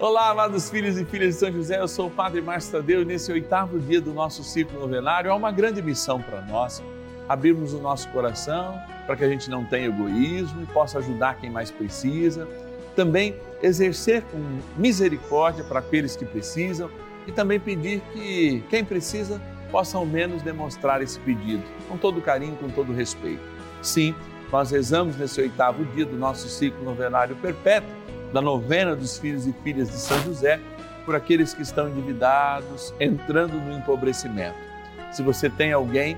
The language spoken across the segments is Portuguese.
Olá, amados filhos e filhas de São José, eu sou o Padre Márcio Tadeu e nesse oitavo dia do nosso ciclo novenário há uma grande missão para nós, abrirmos o nosso coração para que a gente não tenha egoísmo e possa ajudar quem mais precisa, também exercer com misericórdia para aqueles que precisam e também pedir que quem precisa possa ao menos demonstrar esse pedido, com todo carinho, com todo respeito. Sim, nós rezamos nesse oitavo dia do nosso ciclo novenário perpétuo da novena dos filhos e filhas de São José, por aqueles que estão endividados, entrando no empobrecimento. Se você tem alguém,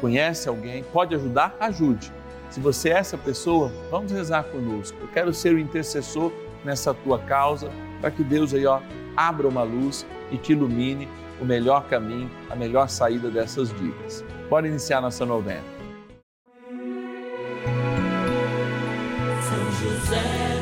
conhece alguém, pode ajudar, ajude. Se você é essa pessoa, vamos rezar conosco. Eu quero ser o intercessor nessa tua causa, para que Deus aí, ó, abra uma luz e te ilumine o melhor caminho, a melhor saída dessas dívidas. Bora iniciar nossa novena. São José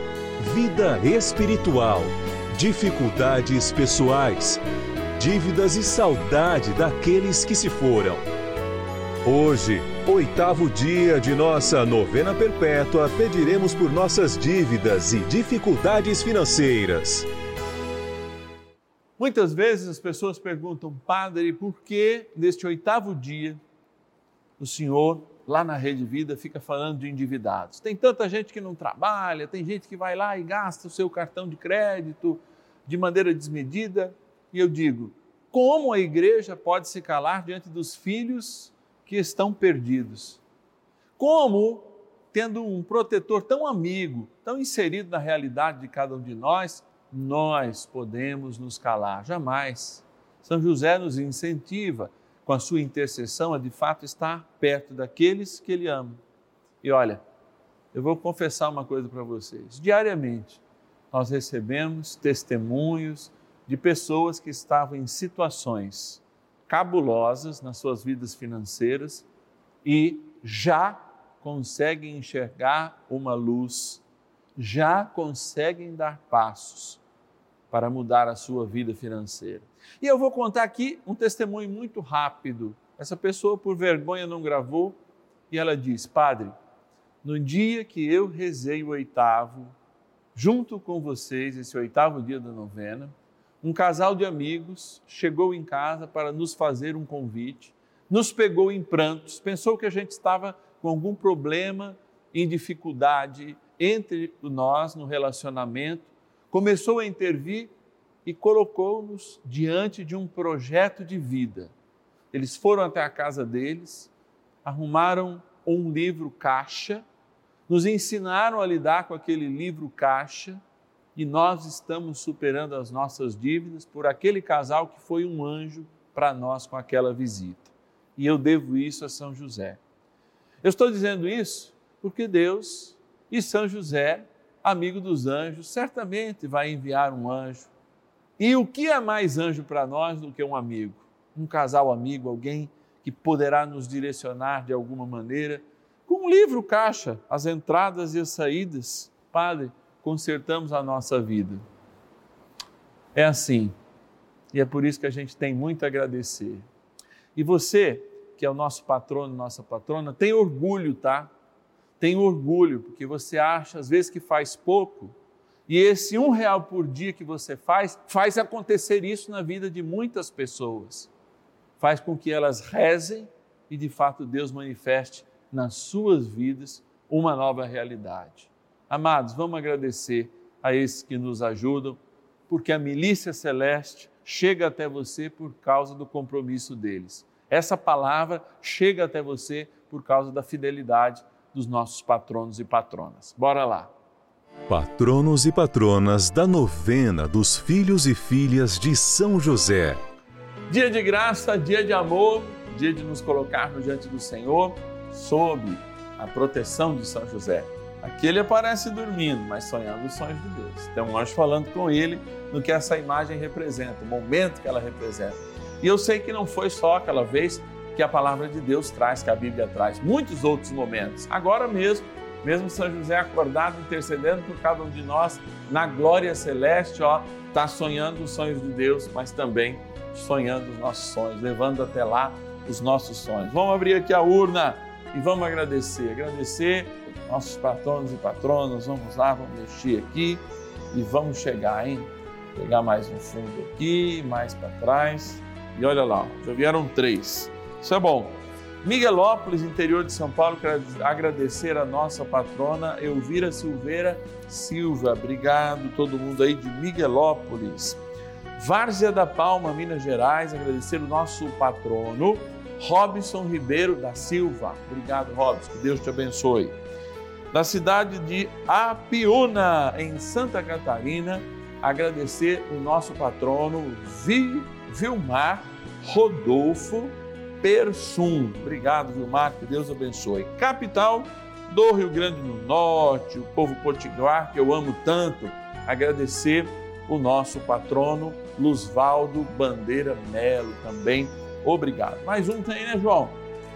vida espiritual, dificuldades pessoais, dívidas e saudade daqueles que se foram. Hoje, oitavo dia de nossa novena perpétua, pediremos por nossas dívidas e dificuldades financeiras. Muitas vezes as pessoas perguntam, Padre, por que neste oitavo dia o Senhor lá na Rede Vida fica falando de endividados. Tem tanta gente que não trabalha, tem gente que vai lá e gasta o seu cartão de crédito de maneira desmedida. E eu digo, como a igreja pode se calar diante dos filhos que estão perdidos? Como, tendo um protetor tão amigo, tão inserido na realidade de cada um de nós, nós podemos nos calar? Jamais. São José nos incentiva com a sua intercessão, a de fato estar perto daqueles que ele ama. E olha, eu vou confessar uma coisa para vocês. Diariamente, nós recebemos testemunhos de pessoas que estavam em situações cabulosas nas suas vidas financeiras e já conseguem enxergar uma luz, já conseguem dar passos para mudar a sua vida financeira. E eu vou contar aqui um testemunho muito rápido. Essa pessoa, por vergonha, não gravou e ela diz: Padre, no dia que eu rezei o oitavo, junto com vocês, esse oitavo dia da novena, um casal de amigos chegou em casa para nos fazer um convite, nos pegou em prantos, pensou que a gente estava com algum problema, em dificuldade entre nós no relacionamento começou a intervir e colocou-nos diante de um projeto de vida. Eles foram até a casa deles, arrumaram um livro caixa, nos ensinaram a lidar com aquele livro caixa e nós estamos superando as nossas dívidas por aquele casal que foi um anjo para nós com aquela visita. E eu devo isso a São José. Eu estou dizendo isso porque Deus e São José amigo dos anjos, certamente vai enviar um anjo. E o que é mais anjo para nós do que um amigo? Um casal amigo, alguém que poderá nos direcionar de alguma maneira. Com um livro caixa, as entradas e as saídas, Padre, consertamos a nossa vida. É assim. E é por isso que a gente tem muito a agradecer. E você, que é o nosso patrono, nossa patrona, tem orgulho, tá? Tem orgulho, porque você acha às vezes que faz pouco E esse um real por dia que você faz, faz acontecer isso na vida de muitas pessoas. Faz com que elas rezem e de fato Deus manifeste nas suas vidas uma nova realidade. Amados, vamos agradecer a esses que nos ajudam, porque a milícia celeste chega até você por causa do compromisso deles. Essa palavra chega até você por causa da fidelidade dos nossos patronos e patronas. Bora lá. Patronos e patronas da novena dos filhos e filhas de São José. Dia de graça, dia de amor, dia de nos colocarmos diante do Senhor sob a proteção de São José. Aqui ele aparece dormindo, mas sonhando os sonhos de Deus. Tem um anjo falando com ele no que essa imagem representa, o momento que ela representa. E eu sei que não foi só aquela vez que a palavra de Deus traz, que a Bíblia traz, muitos outros momentos. Agora mesmo, mesmo São José acordado, intercedendo por cada um de nós, na glória celeste, ó, está sonhando os sonhos de Deus, mas também sonhando os nossos sonhos, levando até lá os nossos sonhos. Vamos abrir aqui a urna e vamos agradecer. Agradecer nossos patronos e patronas. Vamos lá, vamos mexer aqui e vamos chegar, hein? Pegar mais um fundo aqui, mais para trás. E olha lá, já vieram três. Isso é bom. Miguelópolis, interior de São Paulo, quero agradecer a nossa patrona Elvira Silveira Silva. Obrigado todo mundo aí de Miguelópolis. Várzea da Palma, Minas Gerais, agradecer o nosso patrono Robson Ribeiro da Silva. Obrigado, Robson, que Deus te abençoe. Da cidade de Apiúna, em Santa Catarina, agradecer o nosso patrono Vilmar Rodolfo Persum. Obrigado, Vilmar, que Deus abençoe. Capital do Rio Grande do Norte, o povo potiguar que eu amo tanto, agradecer o nosso patrono Luzvaldo Bandeira Melo também. Obrigado. Mais um tem, né, João?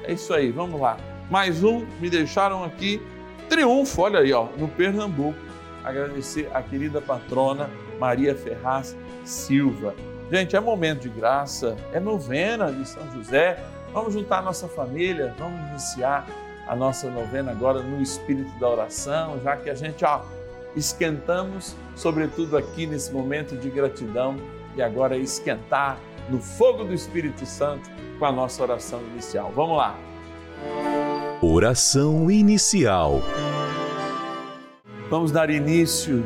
É isso aí, vamos lá. Mais um, me deixaram aqui. Triunfo, olha aí, ó, no Pernambuco. Agradecer a querida patrona Maria Ferraz Silva. Gente, é momento de graça, é novena de São José. Vamos juntar a nossa família, vamos iniciar a nossa novena agora no espírito da oração, já que a gente, ó, esquentamos, sobretudo aqui nesse momento de gratidão, e agora esquentar no fogo do Espírito Santo com a nossa oração inicial. Vamos lá. Oração inicial. Vamos dar início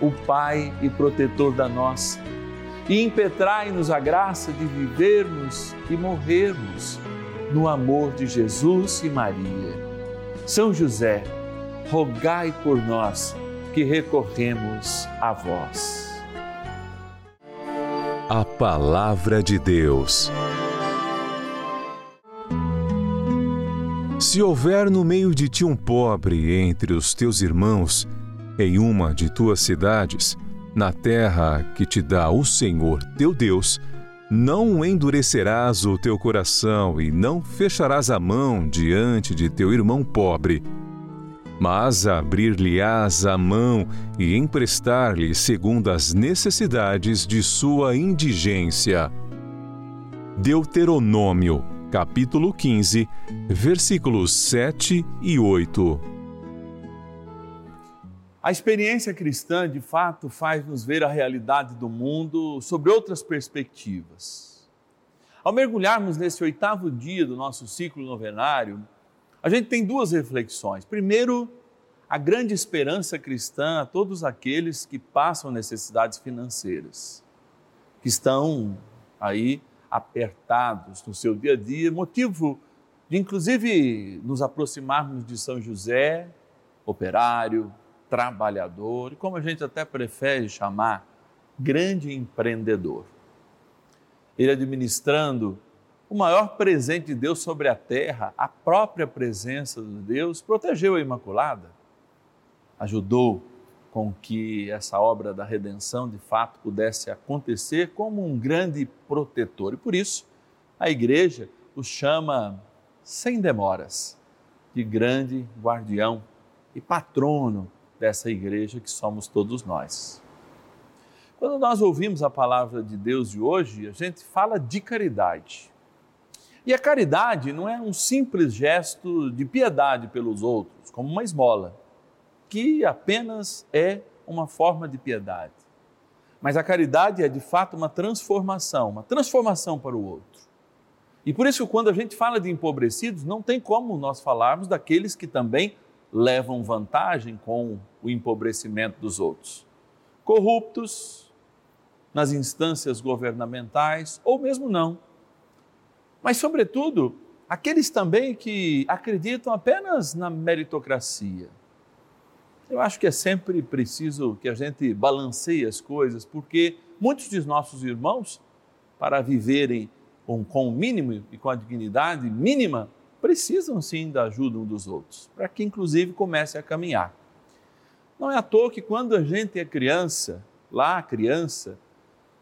o Pai e protetor da nossa, e impetrai-nos a graça de vivermos e morrermos no amor de Jesus e Maria. São José, rogai por nós que recorremos a vós. a palavra de Deus. Se houver no meio de ti um pobre entre os teus irmãos, em uma de tuas cidades, na terra que te dá o Senhor teu Deus, não endurecerás o teu coração e não fecharás a mão diante de teu irmão pobre, mas abrir-lhe-ás a mão e emprestar-lhe segundo as necessidades de sua indigência. Deuteronômio, capítulo 15, versículos 7 e 8. A experiência cristã, de fato, faz-nos ver a realidade do mundo sobre outras perspectivas. Ao mergulharmos nesse oitavo dia do nosso ciclo novenário, a gente tem duas reflexões. Primeiro, a grande esperança cristã a todos aqueles que passam necessidades financeiras, que estão aí apertados no seu dia a dia, motivo de inclusive nos aproximarmos de São José, operário, trabalhador e, como a gente até prefere chamar, grande empreendedor. Ele administrando o maior presente de Deus sobre a terra, a própria presença de Deus, protegeu a Imaculada, ajudou com que essa obra da redenção de fato pudesse acontecer como um grande protetor. E por isso a igreja o chama sem demoras de grande guardião e patrono dessa igreja que somos todos nós. Quando nós ouvimos a palavra de Deus de hoje, a gente fala de caridade. E a caridade não é um simples gesto de piedade pelos outros, como uma esmola, que apenas é uma forma de piedade. Mas a caridade é de fato uma transformação, uma transformação para o outro. E por isso, quando a gente fala de empobrecidos, não tem como nós falarmos daqueles que também levam vantagem com o empobrecimento dos outros. Corruptos nas instâncias governamentais ou mesmo não. Mas, sobretudo, aqueles também que acreditam apenas na meritocracia. Eu acho que é sempre preciso que a gente balanceie as coisas, porque muitos de nossos irmãos, para viverem com, o mínimo e com a dignidade mínima, precisam sim da ajuda um dos outros, para que inclusive comece a caminhar. Não é à toa que quando a gente é criança, lá criança,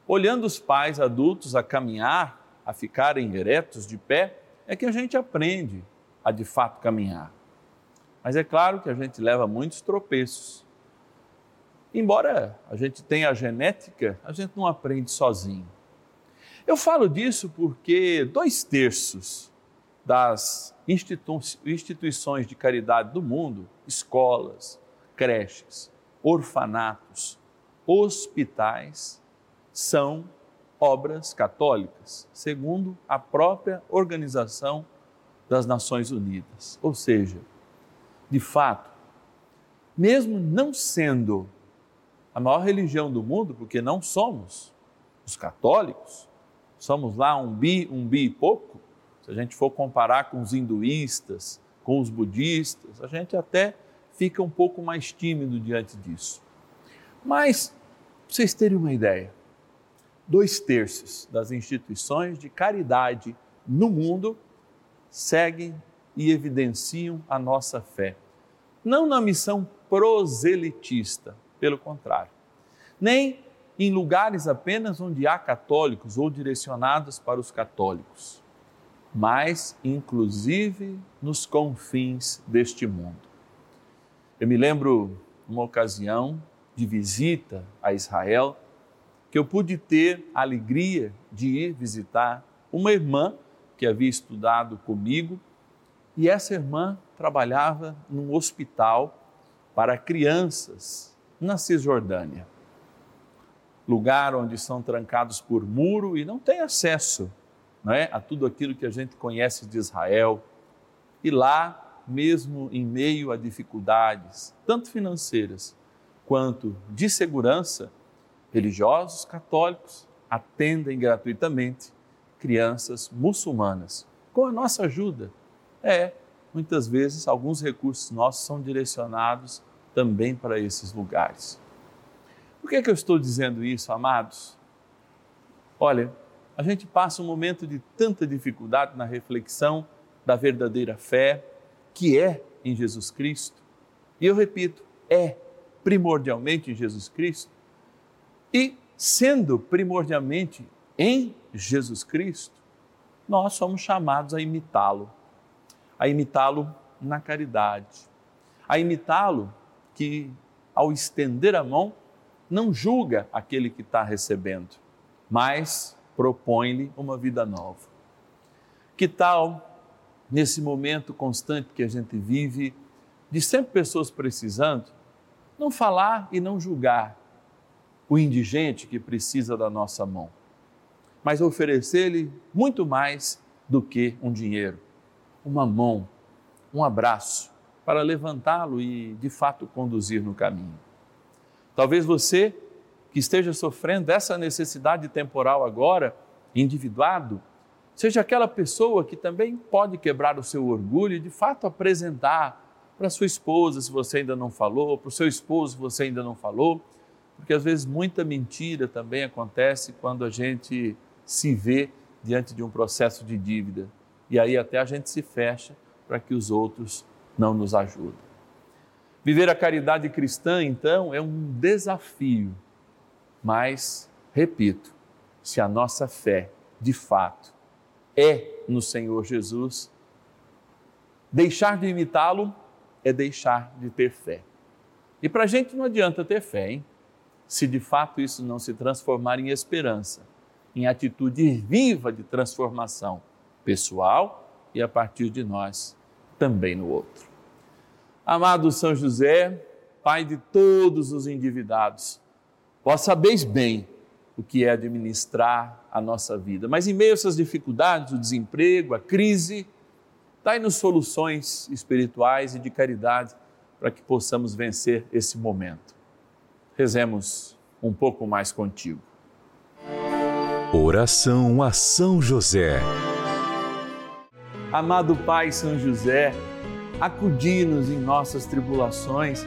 olhando os pais adultos a caminhar, a ficarem eretos de pé, é que a gente aprende a de fato caminhar. Mas é claro que a gente leva muitos tropeços. Embora a gente tenha a genética, a gente não aprende sozinho. Eu falo disso porque dois terços das institu instituições de caridade do mundo, escolas, creches, orfanatos, hospitais, são obras católicas, segundo a própria Organização das Nações Unidas. Ou seja, de fato, mesmo não sendo a maior religião do mundo, porque não somos os católicos, somos lá um bi, um bi e pouco, se a gente for comparar com os hinduístas, com os budistas, a gente até fica um pouco mais tímido diante disso. Mas, para vocês terem uma ideia, dois terços das instituições de caridade no mundo seguem e evidenciam a nossa fé. Não na missão proselitista, pelo contrário, nem em lugares apenas onde há católicos ou direcionados para os católicos mas inclusive nos confins deste mundo. Eu me lembro uma ocasião de visita a Israel que eu pude ter a alegria de ir visitar uma irmã que havia estudado comigo e essa irmã trabalhava num hospital para crianças na Cisjordânia. Lugar onde são trancados por muro e não tem acesso não é? a tudo aquilo que a gente conhece de Israel. E lá, mesmo em meio a dificuldades, tanto financeiras quanto de segurança, religiosos católicos atendem gratuitamente crianças muçulmanas, com a nossa ajuda. É, muitas vezes alguns recursos nossos são direcionados também para esses lugares. Por que, é que eu estou dizendo isso, amados? Olha, a gente passa um momento de tanta dificuldade na reflexão da verdadeira fé, que é em Jesus Cristo. E eu repito, é primordialmente em Jesus Cristo. E sendo primordialmente em Jesus Cristo, nós somos chamados a imitá-lo, a imitá-lo na caridade, a imitá-lo que, ao estender a mão, não julga aquele que está recebendo, mas propõe-lhe uma vida nova. Que tal, nesse momento constante que a gente vive, de sempre pessoas precisando, não falar e não julgar o indigente que precisa da nossa mão, mas oferecer-lhe muito mais do que um dinheiro, uma mão, um abraço, para levantá-lo e, de fato, conduzir no caminho. Talvez você que esteja sofrendo essa necessidade temporal agora, individuado, seja aquela pessoa que também pode quebrar o seu orgulho e, de fato, apresentar para sua esposa, se você ainda não falou, para o seu esposo, se você ainda não falou, porque às vezes muita mentira também acontece quando a gente se vê diante de um processo de dívida. E aí até a gente se fecha para que os outros não nos ajudem. Viver a caridade cristã, então, é um desafio, mas, repito, se a nossa fé, de fato, é no Senhor Jesus, deixar de imitá-lo é deixar de ter fé. E para a gente não adianta ter fé, hein? Se de fato isso não se transformar em esperança, em atitude viva de transformação pessoal e a partir de nós também no outro. Amado São José, Pai de todos os endividados, vós sabeis bem o que é administrar a nossa vida, mas em meio a essas dificuldades, o desemprego, a crise, dai-nos soluções espirituais e de caridade para que possamos vencer esse momento. Rezemos um pouco mais contigo. Oração a São José. Amado Pai São José, acudi-nos em nossas tribulações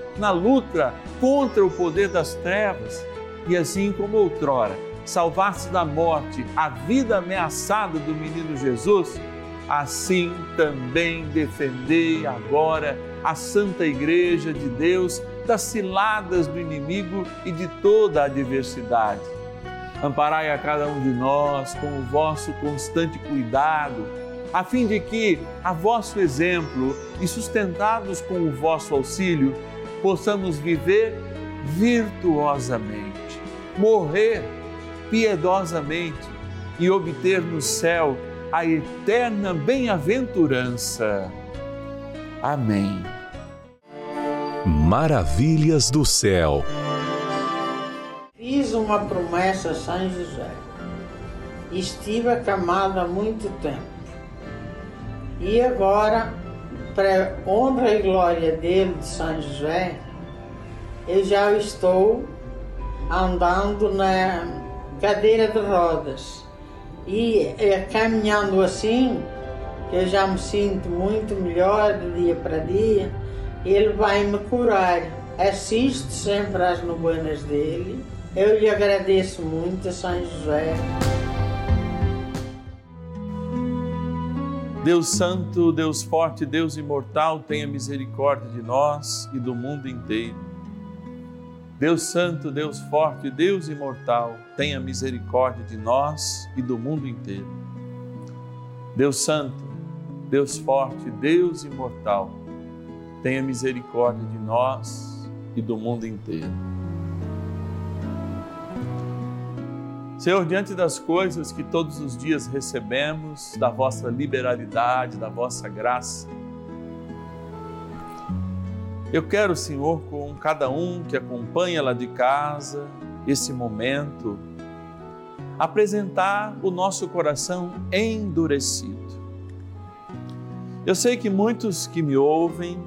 na luta contra o poder das trevas, e assim como outrora salvaste da morte a vida ameaçada do menino Jesus, assim também defendei agora a Santa Igreja de Deus das ciladas do inimigo e de toda a adversidade. Amparai a cada um de nós com o vosso constante cuidado a fim de que, a vosso exemplo e sustentados com o vosso auxílio, possamos viver virtuosamente, morrer piedosamente e obter no céu a eterna bem-aventurança. Amém. Maravilhas do céu. Fiz uma promessa a São José. Estive acamado há muito tempo e agora, para honra e glória dele, de São José, eu já estou andando na cadeira de rodas. E é, caminhando assim, eu já me sinto muito melhor de dia para dia, ele vai me curar. Assisto sempre às novenas dele. Eu lhe agradeço muito São José. Deus Santo, Deus Forte, Deus Imortal, tenha misericórdia de nós e do mundo inteiro. Deus Santo, Deus Forte, Deus Imortal, tenha misericórdia de nós e do mundo inteiro. Deus Santo, Deus Forte, Deus Imortal, tenha misericórdia de nós e do mundo inteiro. Senhor, diante das coisas que todos os dias recebemos, da vossa liberalidade, da vossa graça, eu quero, Senhor, com cada um que acompanha lá de casa esse momento, apresentar o nosso coração endurecido. Eu sei que muitos que me ouvem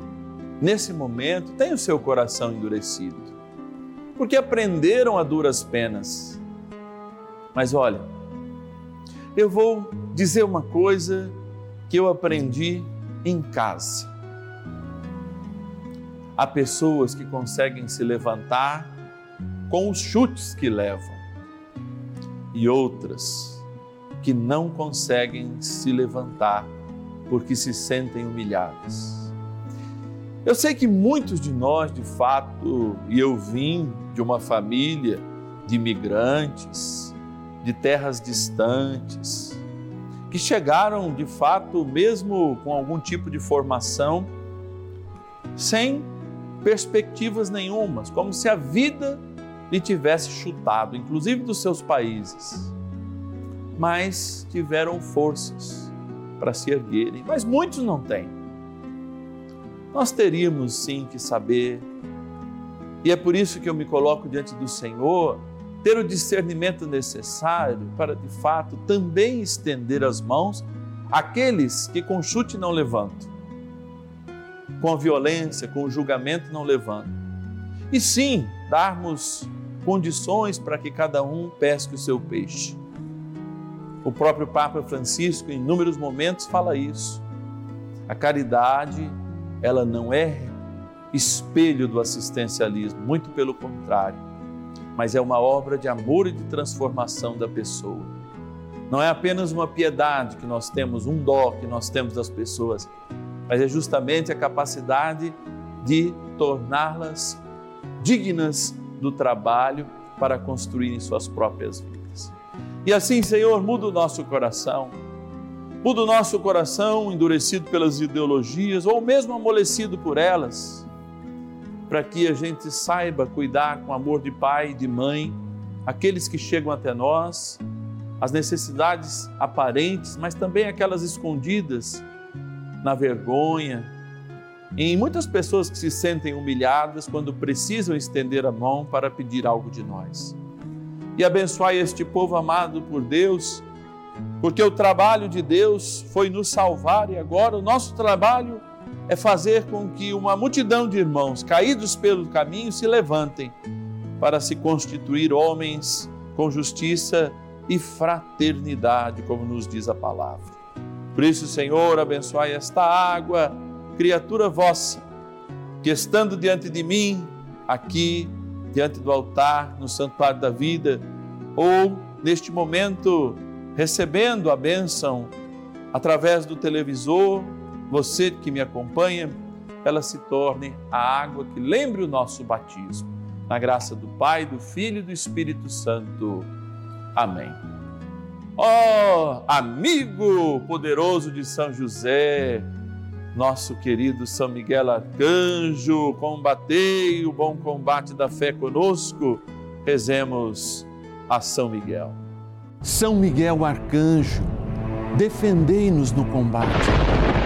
nesse momento têm o seu coração endurecido, porque aprenderam a duras penas mas olha, eu vou dizer uma coisa que eu aprendi em casa. Há pessoas que conseguem se levantar com os chutes que levam, e outras que não conseguem se levantar porque se sentem humilhadas. Eu sei que muitos de nós, de fato, e eu vim de uma família de imigrantes, de terras distantes, que chegaram de fato, mesmo com algum tipo de formação, sem perspectivas nenhumas, como se a vida lhe tivesse chutado, inclusive dos seus países. Mas tiveram forças para se erguerem, mas muitos não têm. Nós teríamos sim que saber, e é por isso que eu me coloco diante do Senhor ter o discernimento necessário para, de fato, também estender as mãos àqueles que com chute não levantam, com a violência, com o julgamento não levantam. E sim, darmos condições para que cada um pesque o seu peixe. O próprio Papa Francisco, em inúmeros momentos, fala isso. A caridade, ela não é espelho do assistencialismo, muito pelo contrário mas é uma obra de amor e de transformação da pessoa. Não é apenas uma piedade que nós temos, um dó que nós temos das pessoas, mas é justamente a capacidade de torná-las dignas do trabalho para construírem suas próprias vidas. E assim, Senhor, muda o nosso coração. Muda o nosso coração endurecido pelas ideologias ou mesmo amolecido por elas para que a gente saiba cuidar com amor de pai e de mãe aqueles que chegam até nós, as necessidades aparentes, mas também aquelas escondidas na vergonha, em muitas pessoas que se sentem humilhadas quando precisam estender a mão para pedir algo de nós. E abençoai este povo amado por Deus, porque o trabalho de Deus foi nos salvar e agora o nosso trabalho é fazer com que uma multidão de irmãos caídos pelo caminho se levantem para se constituir homens com justiça e fraternidade, como nos diz a palavra. Por isso, Senhor, abençoai esta água, criatura vossa, que estando diante de mim, aqui, diante do altar, no santuário da vida, ou neste momento, recebendo a bênção através do televisor, você que me acompanha, ela se torne a água que lembre o nosso batismo. Na graça do Pai, do Filho e do Espírito Santo. Amém. Ó oh, amigo poderoso de São José, nosso querido São Miguel Arcanjo, combatei o bom combate da fé conosco, rezemos a São Miguel. São Miguel Arcanjo, defendei-nos no combate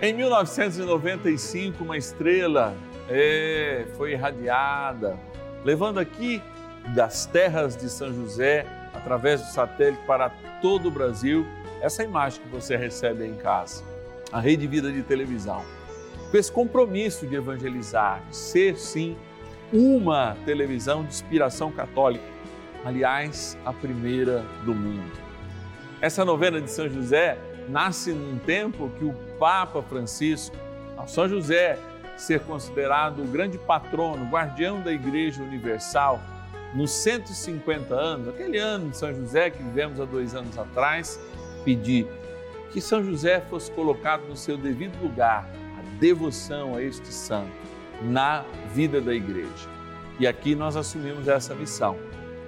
em 1995, uma estrela é, foi irradiada, levando aqui das terras de São José, através do satélite, para todo o Brasil, essa imagem que você recebe em casa, a Rede Vida de Televisão. Com esse compromisso de evangelizar, de ser sim uma televisão de inspiração católica, aliás, a primeira do mundo. Essa novena de São José nasce num tempo que o Papa Francisco, São José ser considerado o grande patrono, guardião da Igreja Universal, nos 150 anos, aquele ano de São José que vivemos há dois anos atrás, pedir que São José fosse colocado no seu devido lugar, a devoção a este santo na vida da igreja. E aqui nós assumimos essa missão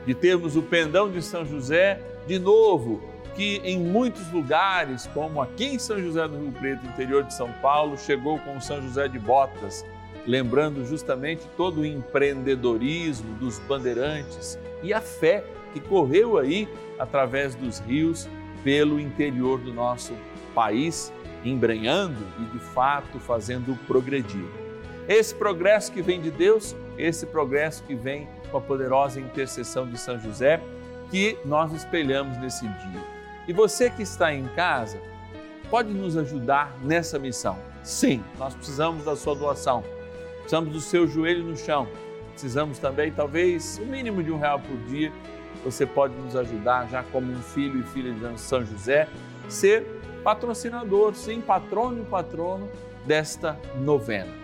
de termos o pendão de São José de novo, que em muitos lugares, como aqui em São José do Rio Preto, interior de São Paulo, chegou com São José de Botas, lembrando justamente todo o empreendedorismo dos bandeirantes e a fé que correu aí através dos rios pelo interior do nosso país, embrenhando e de fato fazendo progredir. Esse progresso que vem de Deus, esse progresso que vem com a poderosa intercessão de São José, que nós espelhamos nesse dia. E você que está em casa, pode nos ajudar nessa missão. Sim, nós precisamos da sua doação, precisamos do seu joelho no chão, precisamos também, talvez, o mínimo de um real por dia você pode nos ajudar, já como um filho e filha de São José, ser patrocinador, sim, patrono e patrono desta novena.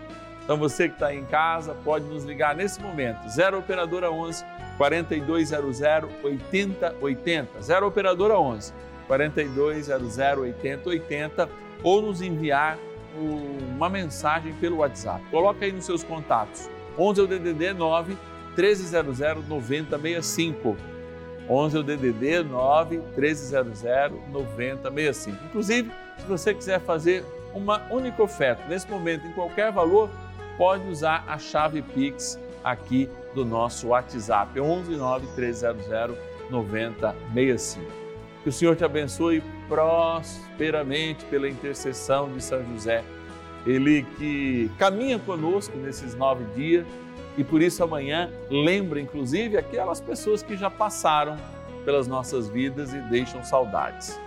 Então você que está em casa pode nos ligar nesse momento, 0 Operadora 11 4200 8080, 0 Operadora 11 4200 8080 ou nos enviar uma mensagem pelo WhatsApp. Coloca aí nos seus contatos, 11 é o DDD 9 1300 9065. 11 é o DDD 9 1300 9065. Inclusive, se você quiser fazer uma única oferta, nesse momento, em qualquer valor, pode usar a chave Pix aqui do nosso WhatsApp, 11 9 1300 9065. Que o Senhor te abençoe prosperamente pela intercessão de São José. Ele que caminha conosco nesses nove dias e por isso amanhã lembra, inclusive, aquelas pessoas que já passaram pelas nossas vidas e deixam saudades.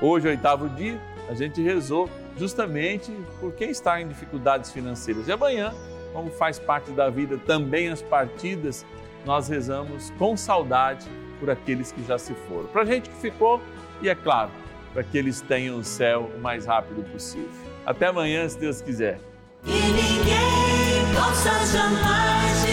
Hoje, oitavo dia, a gente rezou justamente por quem está em dificuldades financeiras. E amanhã, como faz parte da vida também as partidas, nós rezamos com saudade por aqueles que já se foram. Para a gente que ficou, e é claro, para que eles tenham o céu o mais rápido possível. Até amanhã, se Deus quiser. Ninguém possa jamais